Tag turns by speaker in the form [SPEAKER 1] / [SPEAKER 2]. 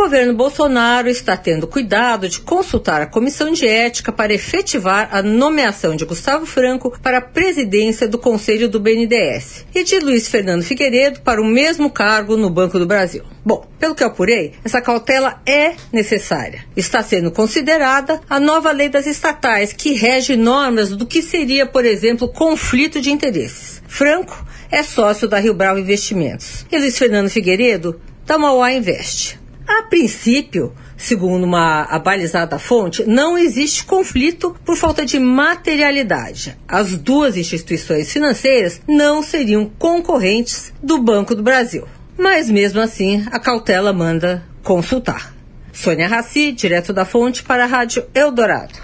[SPEAKER 1] Governo Bolsonaro está tendo cuidado de consultar a comissão de ética para efetivar a nomeação de Gustavo Franco para a presidência do Conselho do BNDES e de Luiz Fernando Figueiredo para o mesmo cargo no Banco do Brasil. Bom, pelo que eu apurei, essa cautela é necessária. Está sendo considerada a nova lei das estatais, que rege normas do que seria, por exemplo, conflito de interesses. Franco é sócio da Rio Bravo Investimentos e Luiz Fernando Figueiredo da Mauá Invest. A princípio, segundo uma abalizada fonte, não existe conflito por falta de materialidade. As duas instituições financeiras não seriam concorrentes do Banco do Brasil. Mas mesmo assim, a cautela manda consultar. Sônia Raci, direto da fonte para a Rádio Eldorado.